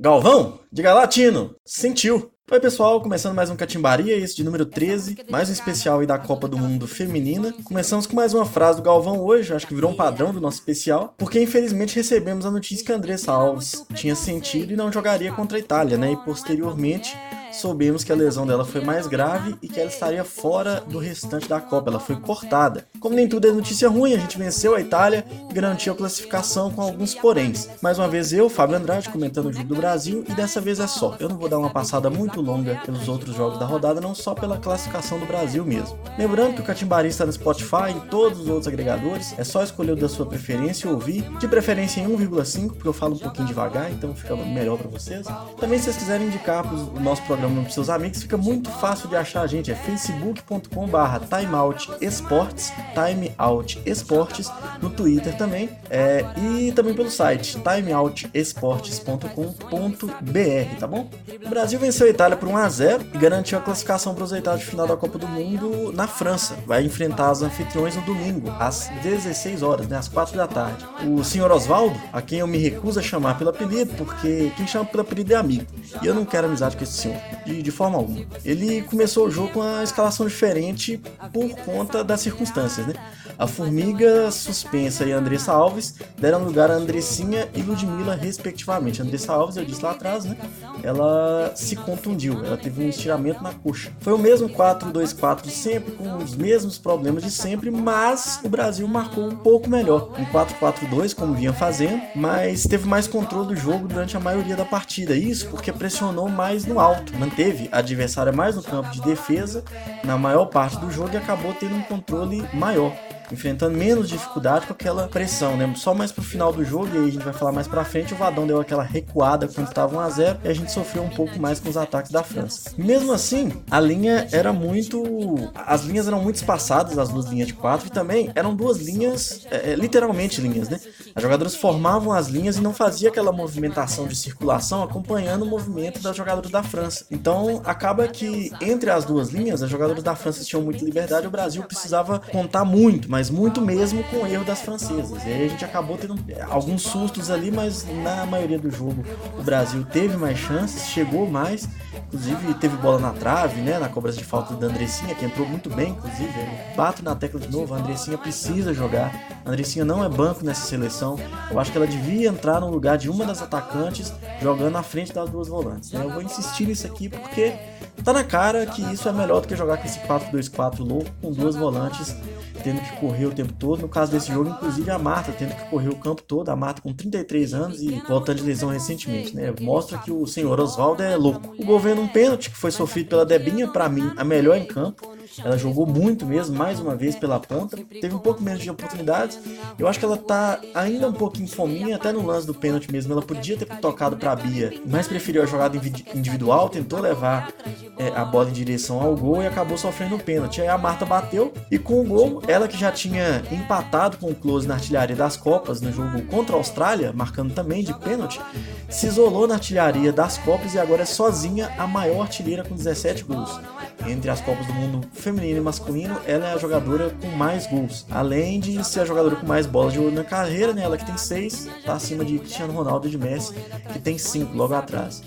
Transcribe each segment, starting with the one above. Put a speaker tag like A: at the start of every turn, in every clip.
A: Galvão, diga latino, sentiu. Oi pessoal, começando mais um Catimbaria, esse de número 13, mais um especial aí da Copa do Mundo Feminina. Começamos com mais uma frase do Galvão hoje, acho que virou um padrão do nosso especial, porque infelizmente recebemos a notícia que a Andressa Alves tinha sentido e não jogaria contra a Itália, né? E posteriormente soubemos que a lesão dela foi mais grave e que ela estaria fora do restante da Copa, ela foi cortada. Como nem tudo é notícia ruim, a gente venceu a Itália e garantiu a classificação com alguns poréns. Mais uma vez eu, Fábio Andrade, comentando o jogo do Brasil e dessa vez é só. Eu não vou dar uma passada muito longa pelos outros jogos da rodada, não só pela classificação do Brasil mesmo. Lembrando que o Catimbari está no Spotify e todos os outros agregadores, é só escolher o da sua preferência e ouvir, de preferência em 1,5, porque eu falo um pouquinho devagar, então fica melhor para vocês. Também se vocês quiserem indicar para o nosso programa programa para seus amigos, fica muito fácil de achar a gente. É facebook.com/barra timeout esportes, timeout esportes, no Twitter também, é, e também pelo site timeoutesportes.com.br, tá bom? O Brasil venceu a Itália por 1 a 0 e garantiu a classificação para os oitavos de final da Copa do Mundo na França. Vai enfrentar as anfitriões no domingo, às 16 horas, né, às 4 da tarde. O senhor Oswaldo, a quem eu me recuso a chamar pelo apelido, porque quem chama pelo apelido é amigo, e eu não quero amizade com esse senhor de, de forma alguma. Ele começou o jogo com uma escalação diferente por conta das circunstâncias, né? A Formiga suspensa e Andressa Alves deram lugar a Andressinha e Ludmilla, respectivamente. A Andressa Alves, eu disse lá atrás, né? Ela se contundiu, ela teve um estiramento na coxa. Foi o mesmo 4-2-4 de sempre, com os mesmos problemas de sempre, mas o Brasil marcou um pouco melhor. Um 4-4-2, como vinha fazendo, mas teve mais controle do jogo durante a maioria da partida. Isso porque pressionou mais no alto, manteve a adversária mais no campo de defesa na maior parte do jogo e acabou tendo um controle maior enfrentando menos dificuldade com aquela pressão, né? Só mais pro final do jogo, e aí a gente vai falar mais pra frente, o Vadão deu aquela recuada quando estava 1 a 0 e a gente sofreu um pouco mais com os ataques da França. Mesmo assim, a linha era muito. As linhas eram muito espaçadas, as duas linhas de quatro, e também eram duas linhas, é, é literalmente linhas, né? As jogadoras formavam as linhas e não fazia aquela movimentação de circulação acompanhando o movimento das jogadoras da França. Então acaba que entre as duas linhas, as jogadoras da França tinham muita liberdade, o Brasil precisava contar muito, mas muito mesmo com o erro das francesas. E aí a gente acabou tendo alguns sustos ali, mas na maioria do jogo o Brasil teve mais chances, chegou mais, inclusive teve bola na trave, né, na cobrança de falta da Andressinha, que entrou muito bem, inclusive. Eu bato na tecla de novo, a Andressinha precisa jogar. A Andressinha não é banco nessa seleção. Eu acho que ela devia entrar no lugar de uma das atacantes, jogando à frente das duas volantes. Né? Eu vou insistir nisso aqui porque tá na cara que isso é melhor do que jogar com esse 4-2-4 louco com duas volantes tendo que correr o tempo todo. No caso desse jogo, inclusive a Marta tendo que correr o campo todo, a Marta com 33 anos e voltando de lesão recentemente, né? Mostra que o senhor Oswaldo é louco. O gol veio um pênalti que foi sofrido pela Debinha, para mim, a melhor em campo. Ela jogou muito mesmo, mais uma vez pela ponta. Teve um pouco menos de oportunidades. Eu acho que ela tá ainda um pouquinho fominha, até no lance do pênalti mesmo. Ela podia ter tocado pra Bia, mas preferiu a jogada individual, tentou levar é, a bola em direção ao gol e acabou sofrendo um pênalti. Aí a Marta bateu e com o gol, ela que já tinha empatado com o Close na artilharia das Copas no jogo contra a Austrália, marcando também de pênalti, se isolou na artilharia das Copas e agora é sozinha a maior artilheira com 17 gols. Entre as Copas do Mundo feminino e masculino, ela é a jogadora com mais gols. Além de ser a jogadora com mais bolas de ouro na carreira, né? ela que tem seis, tá acima de Cristiano Ronaldo e de Messi, que tem cinco logo atrás.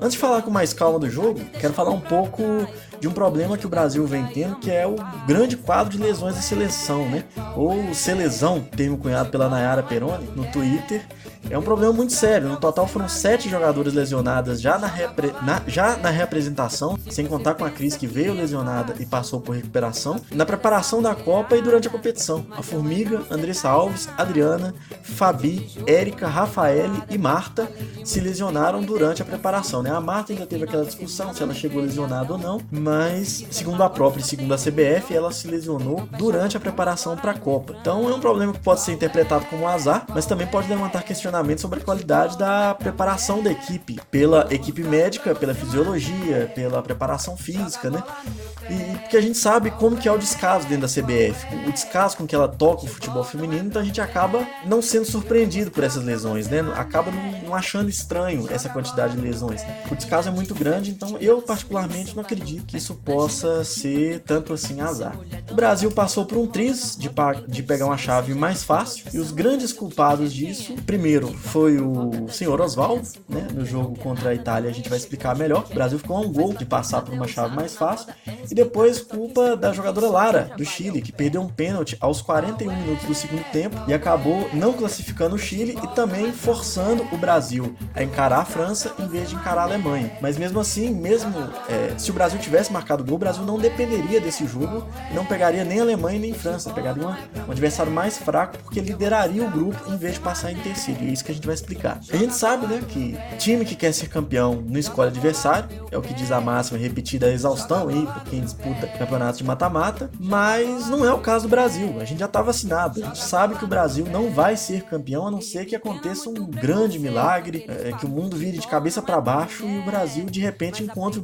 A: Antes de falar com mais calma do jogo, quero falar um pouco de um problema que o Brasil vem tendo, que é o grande quadro de lesões da seleção, né? Ou selesão, termo cunhado pela Nayara Peroni no Twitter. É um problema muito sério. No total foram sete jogadoras lesionadas já na, repre... na... já na representação, sem contar com a Cris que veio lesionada e passou por recuperação, na preparação da Copa e durante a competição. A Formiga, Andressa Alves, Adriana, Fabi, Érica, Rafaele e Marta se lesionaram durante a preparação. Né? A Marta ainda teve aquela discussão se ela chegou lesionada ou não, mas mas segundo a própria e segundo a CBF, ela se lesionou durante a preparação para a Copa. Então é um problema que pode ser interpretado como um azar, mas também pode levantar questionamentos sobre a qualidade da preparação da equipe, pela equipe médica, pela fisiologia, pela preparação física, né? E porque a gente sabe como que é o descaso dentro da CBF, o descaso com que ela toca o futebol feminino, então a gente acaba não sendo surpreendido por essas lesões, né? Acaba não, achando estranho essa quantidade de lesões. O descaso é muito grande, então eu particularmente não acredito que isso possa ser tanto assim azar. O Brasil passou por um triz de, de pegar uma chave mais fácil e os grandes culpados disso, primeiro foi o senhor Oswaldo, né? No jogo contra a Itália a gente vai explicar melhor. O Brasil ficou a um gol de passar por uma chave mais fácil e depois culpa da jogadora Lara do Chile que perdeu um pênalti aos 41 minutos do segundo tempo e acabou não classificando o Chile e também forçando o Brasil a encarar a França em vez de encarar a Alemanha. Mas mesmo assim, mesmo é, se o Brasil tivesse marcado gol, o Brasil não dependeria desse jogo, não pegaria nem a Alemanha nem França, pegaria uma, um adversário mais fraco porque lideraria o grupo em vez de passar em terceiro. E é isso que a gente vai explicar. A gente sabe, né, que time que quer ser campeão não escolhe adversário, é o que diz a máxima repetida a exaustão aí por quem disputa campeonatos de mata-mata, mas não é o caso do Brasil. A gente já tá vacinado, a gente sabe que o Brasil não vai ser campeão a não ser que aconteça um grande milagre, é, que o mundo vire de cabeça para baixo e o Brasil de repente encontre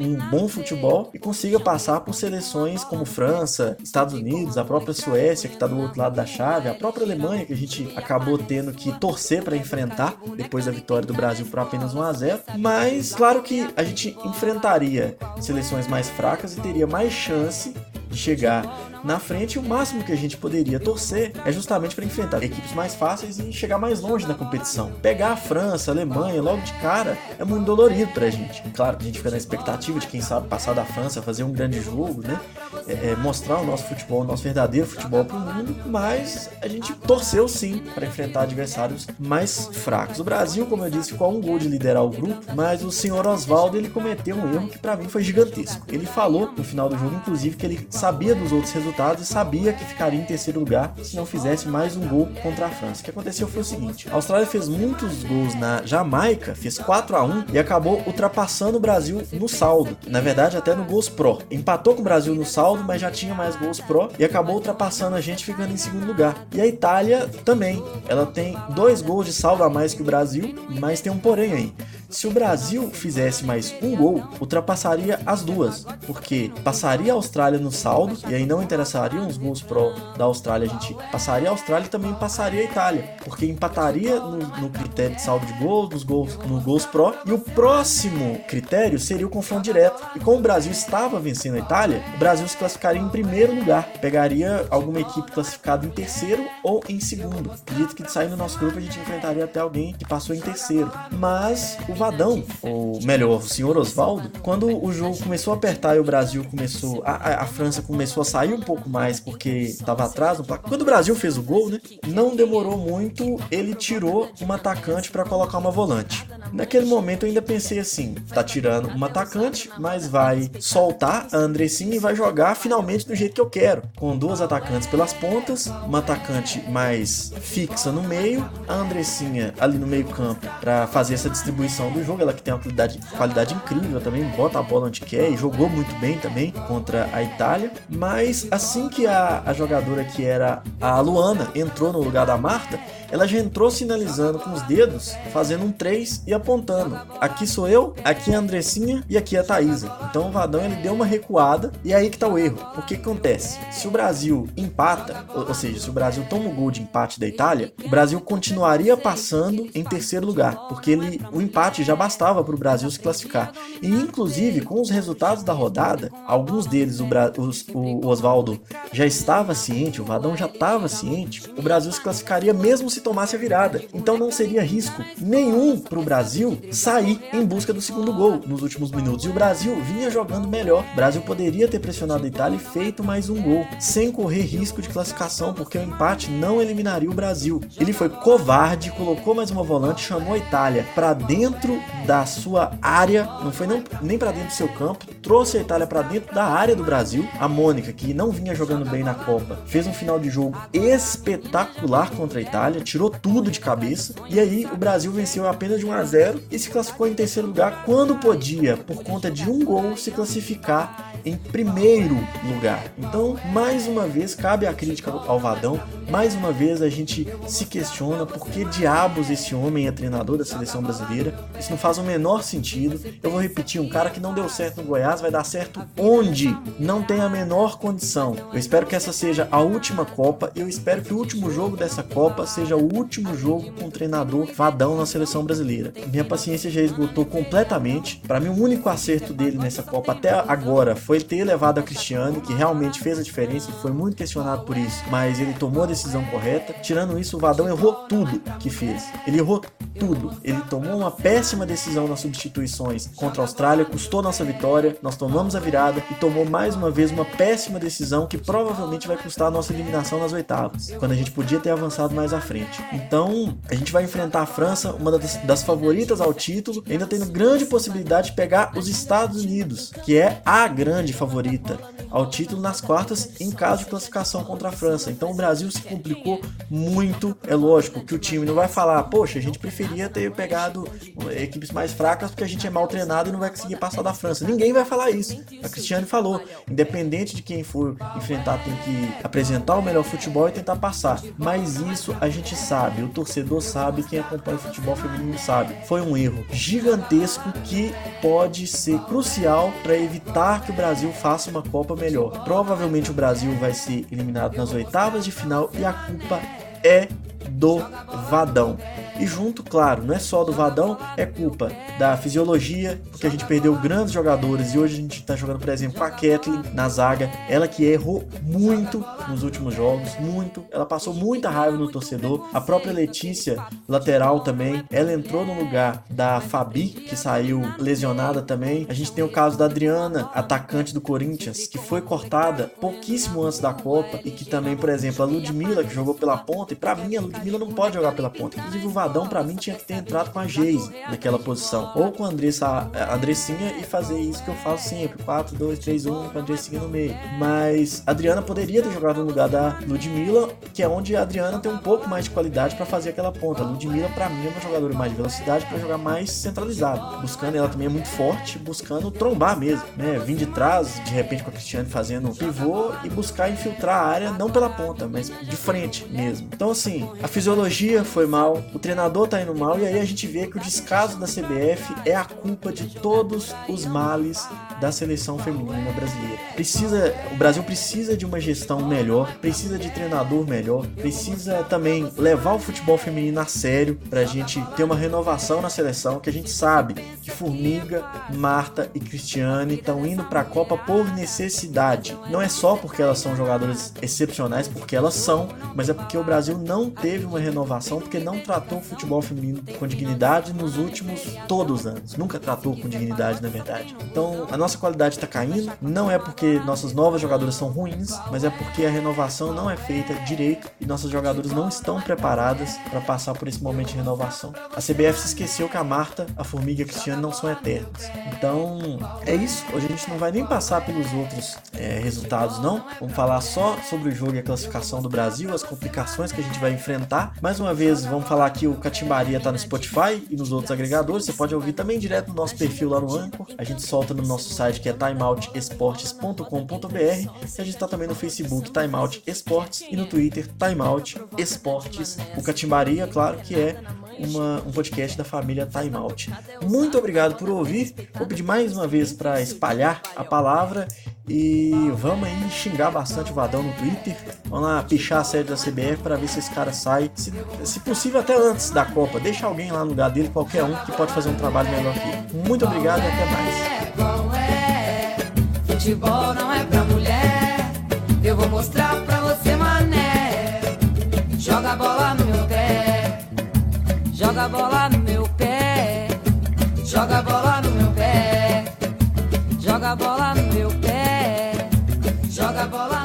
A: um bom futebol e consiga passar por seleções como França, Estados Unidos, a própria Suécia que está do outro lado da chave, a própria Alemanha que a gente acabou tendo que torcer para enfrentar depois da vitória do Brasil por apenas 1 a 0. Mas claro que a gente enfrentaria seleções mais fracas e teria mais chance de chegar na frente, o máximo que a gente poderia torcer é justamente para enfrentar equipes mais fáceis e chegar mais longe na competição. Pegar a França, a Alemanha logo de cara é muito dolorido pra gente. Claro a gente fica na expectativa de quem sabe passar da França, fazer um grande jogo, né? É, é, mostrar o nosso futebol, o nosso verdadeiro futebol pro mundo, mas a gente torceu sim para enfrentar adversários mais fracos. O Brasil, como eu disse, ficou a um gol de liderar o grupo, mas o senhor Oswaldo ele cometeu um erro que para mim foi gigantesco. Ele falou no final do jogo, inclusive, que ele sabia dos outros resultados resultados e sabia que ficaria em terceiro lugar se não fizesse mais um gol contra a França. O que aconteceu foi o seguinte: a Austrália fez muitos gols na Jamaica, fez 4 a 1 e acabou ultrapassando o Brasil no saldo. Na verdade, até no gols pro. Empatou com o Brasil no saldo, mas já tinha mais gols pro e acabou ultrapassando a gente ficando em segundo lugar. E a Itália também. Ela tem dois gols de saldo a mais que o Brasil, mas tem um porém aí. Se o Brasil fizesse mais um gol, ultrapassaria as duas, porque passaria a Austrália no saldo, e aí não interessariam os gols pro da Austrália, a gente passaria a Austrália e também passaria a Itália, porque empataria no, no critério de saldo de gols, nos gols, no gols pro, e o próximo critério seria o confronto direto. E como o Brasil estava vencendo a Itália, o Brasil se classificaria em primeiro lugar, pegaria alguma equipe classificada em terceiro ou em segundo. Acredito que saindo do nosso grupo a gente enfrentaria até alguém que passou em terceiro. Mas o Vadão, ou melhor, o senhor Oswaldo, quando o jogo começou a apertar e o Brasil começou. A, a, França começou a sair um pouco mais porque estava atrás placar. Quando o Brasil fez o gol, né? Não demorou muito, ele tirou um atacante para colocar uma volante. Naquele momento eu ainda pensei assim: tá tirando um atacante, mas vai soltar a Andressinha e vai jogar finalmente do jeito que eu quero. Com duas atacantes pelas pontas, uma atacante mais fixa no meio, a Andressinha ali no meio-campo para fazer essa distribuição do jogo, ela que tem uma qualidade, qualidade incrível também, bota a bola onde quer e jogou muito bem também contra a Itália. Mas assim que a, a jogadora que era a Luana entrou no lugar da Marta, ela já entrou sinalizando com os dedos, fazendo um 3 e apontando. Aqui sou eu, aqui é a Andressinha e aqui é a Thaisa. Então o Vadão ele deu uma recuada e aí que tá o erro. O que acontece? Se o Brasil empata, ou, ou seja, se o Brasil toma o gol de empate da Itália, o Brasil continuaria passando em terceiro lugar, porque ele, o empate já bastava para o Brasil se classificar. E inclusive com os resultados da rodada, alguns deles o, os, o Oswaldo já estava ciente, o Vadão já estava ciente, o Brasil se classificaria mesmo se tomasse a virada. Então não seria risco nenhum para o Brasil sair em busca do segundo gol nos últimos minutos. E o Brasil vinha jogando melhor. O Brasil poderia ter pressionado a Itália e feito mais um gol, sem correr risco de classificação, porque o empate não eliminaria o Brasil. Ele foi covarde, colocou mais uma volante, chamou a Itália para dentro da sua área, não foi nem para dentro do seu campo, trouxe a Itália para dentro da área do Brasil. A Mônica, que não vinha jogando bem na Copa, fez um final de jogo espetacular contra a Itália, tirou tudo de cabeça. E aí o Brasil venceu apenas de 1 a 0 e se classificou em terceiro lugar quando podia, por conta de um gol, se classificar em primeiro lugar. Então, mais uma vez, cabe a crítica ao Vadão. Mais uma vez a gente se questiona por que diabos esse homem é treinador da seleção brasileira. Isso não faz o menor sentido. Eu vou repetir, um cara que não deu certo no Goiás vai dar certo onde? Não tem a menor condição. Eu espero que essa seja a última Copa. Eu espero que o último jogo dessa Copa seja seja o último jogo com o treinador Vadão na seleção brasileira. Minha paciência já esgotou completamente. Para mim, o único acerto dele nessa Copa até agora foi ter levado a Cristiano, que realmente fez a diferença e foi muito questionado por isso, mas ele tomou a decisão correta. Tirando isso, o Vadão errou tudo que fez. Ele errou tudo. Ele tomou uma péssima decisão nas substituições contra a Austrália, custou nossa vitória, nós tomamos a virada e tomou mais uma vez uma péssima decisão que provavelmente vai custar a nossa eliminação nas oitavas, quando a gente podia ter avançado mais à frente. Então, a gente vai enfrentar a França, uma das, das favoritas ao título, ainda tendo grande possibilidade de pegar os Estados Unidos, que é a grande favorita ao título nas quartas em caso de classificação contra a França. Então o Brasil se complicou muito. É lógico que o time não vai falar, poxa, a gente preferia ter pegado equipes mais fracas porque a gente é mal treinado e não vai conseguir passar da França. Ninguém vai falar isso. A Cristiane falou, independente de quem for enfrentar, tem que apresentar o melhor futebol e tentar passar. Mas isso a gente sabe, o torcedor sabe, quem acompanha o futebol feminino sabe. Foi um erro gigantesco que pode ser crucial para evitar que o Brasil faça uma Copa melhor. Provavelmente o Brasil vai ser eliminado nas oitavas de final e a culpa é do Vadão. E junto, claro, não é só do Vadão, é culpa da fisiologia, porque a gente perdeu grandes jogadores e hoje a gente está jogando, por exemplo, com a Kathleen na zaga, ela que errou muito nos últimos jogos, muito, ela passou muita raiva no torcedor. A própria Letícia, lateral também, ela entrou no lugar da Fabi, que saiu lesionada também. A gente tem o caso da Adriana, atacante do Corinthians, que foi cortada pouquíssimo antes da Copa e que também, por exemplo, a Ludmilla, que jogou pela ponta, e para mim a Ludmilla não pode jogar pela ponta. Inclusive o Vadão para mim tinha que ter entrado com a Geise naquela posição, ou com a Andressa, a Andressinha e fazer isso que eu faço sempre, 4 2 3 1 com a Andressinha no meio. Mas a Adriana poderia ter jogado no lugar da Ludmilla, que é onde a Adriana tem um pouco mais de qualidade para fazer aquela ponta. A Ludmilla para mim é uma jogadora mais de velocidade para jogar mais centralizado, buscando ela também é muito forte, buscando trombar mesmo, né? Vim de trás, de repente com a Cristiane fazendo pivô e buscar infiltrar a área não pela ponta, mas de frente mesmo. Então assim, a fisiologia foi mal, o treinador tá indo mal, e aí a gente vê que o descaso da CBF é a culpa de todos os males da seleção feminina brasileira. Precisa, o Brasil precisa de uma gestão melhor, precisa de treinador melhor, precisa também levar o futebol feminino a sério pra gente ter uma renovação na seleção, que a gente sabe que Formiga, Marta e Cristiane estão indo para a Copa por necessidade. Não é só porque elas são jogadoras excepcionais, porque elas são, mas é porque o Brasil não teve uma renovação, porque não tratou futebol feminino com dignidade nos últimos todos os anos. Nunca tratou com dignidade, na verdade. Então, a nossa qualidade está caindo. Não é porque nossas novas jogadoras são ruins, mas é porque a renovação não é feita direito e nossas jogadoras não estão preparadas para passar por esse momento de renovação. A CBF se esqueceu que a Marta, a Formiga e a Cristiane não são eternas. Então, é isso. Hoje a gente não vai nem passar pelos outros é, resultados, não. Vamos falar só sobre o jogo e a classificação do Brasil, as complicações que a gente vai enfrentar. Mais uma vez, vamos falar que o Catimbaria tá no Spotify e nos outros agregadores. Você pode ouvir também direto no nosso perfil lá no Anchor. A gente solta no nosso site que é timeoutesportes.com.br. E a gente tá também no Facebook Timeout Esportes e no Twitter Timeout Esportes. O Catimbaria, claro que é uma, um podcast da família Time Out. Muito obrigado por ouvir. Vou pedir mais uma vez para espalhar a palavra e vamos aí xingar bastante o Vadão no Twitter. Vamos lá pichar a sede da CBF para ver se esse cara sai. Se, se, possível, até antes da Copa. Deixa alguém lá no lugar dele, qualquer um, que pode fazer um trabalho melhor ele. Muito obrigado e até mais. Futebol não é pra mulher. Eu vou mostrar pra você, mané. Joga a bola no meu pé. Joga a bola no joga bola.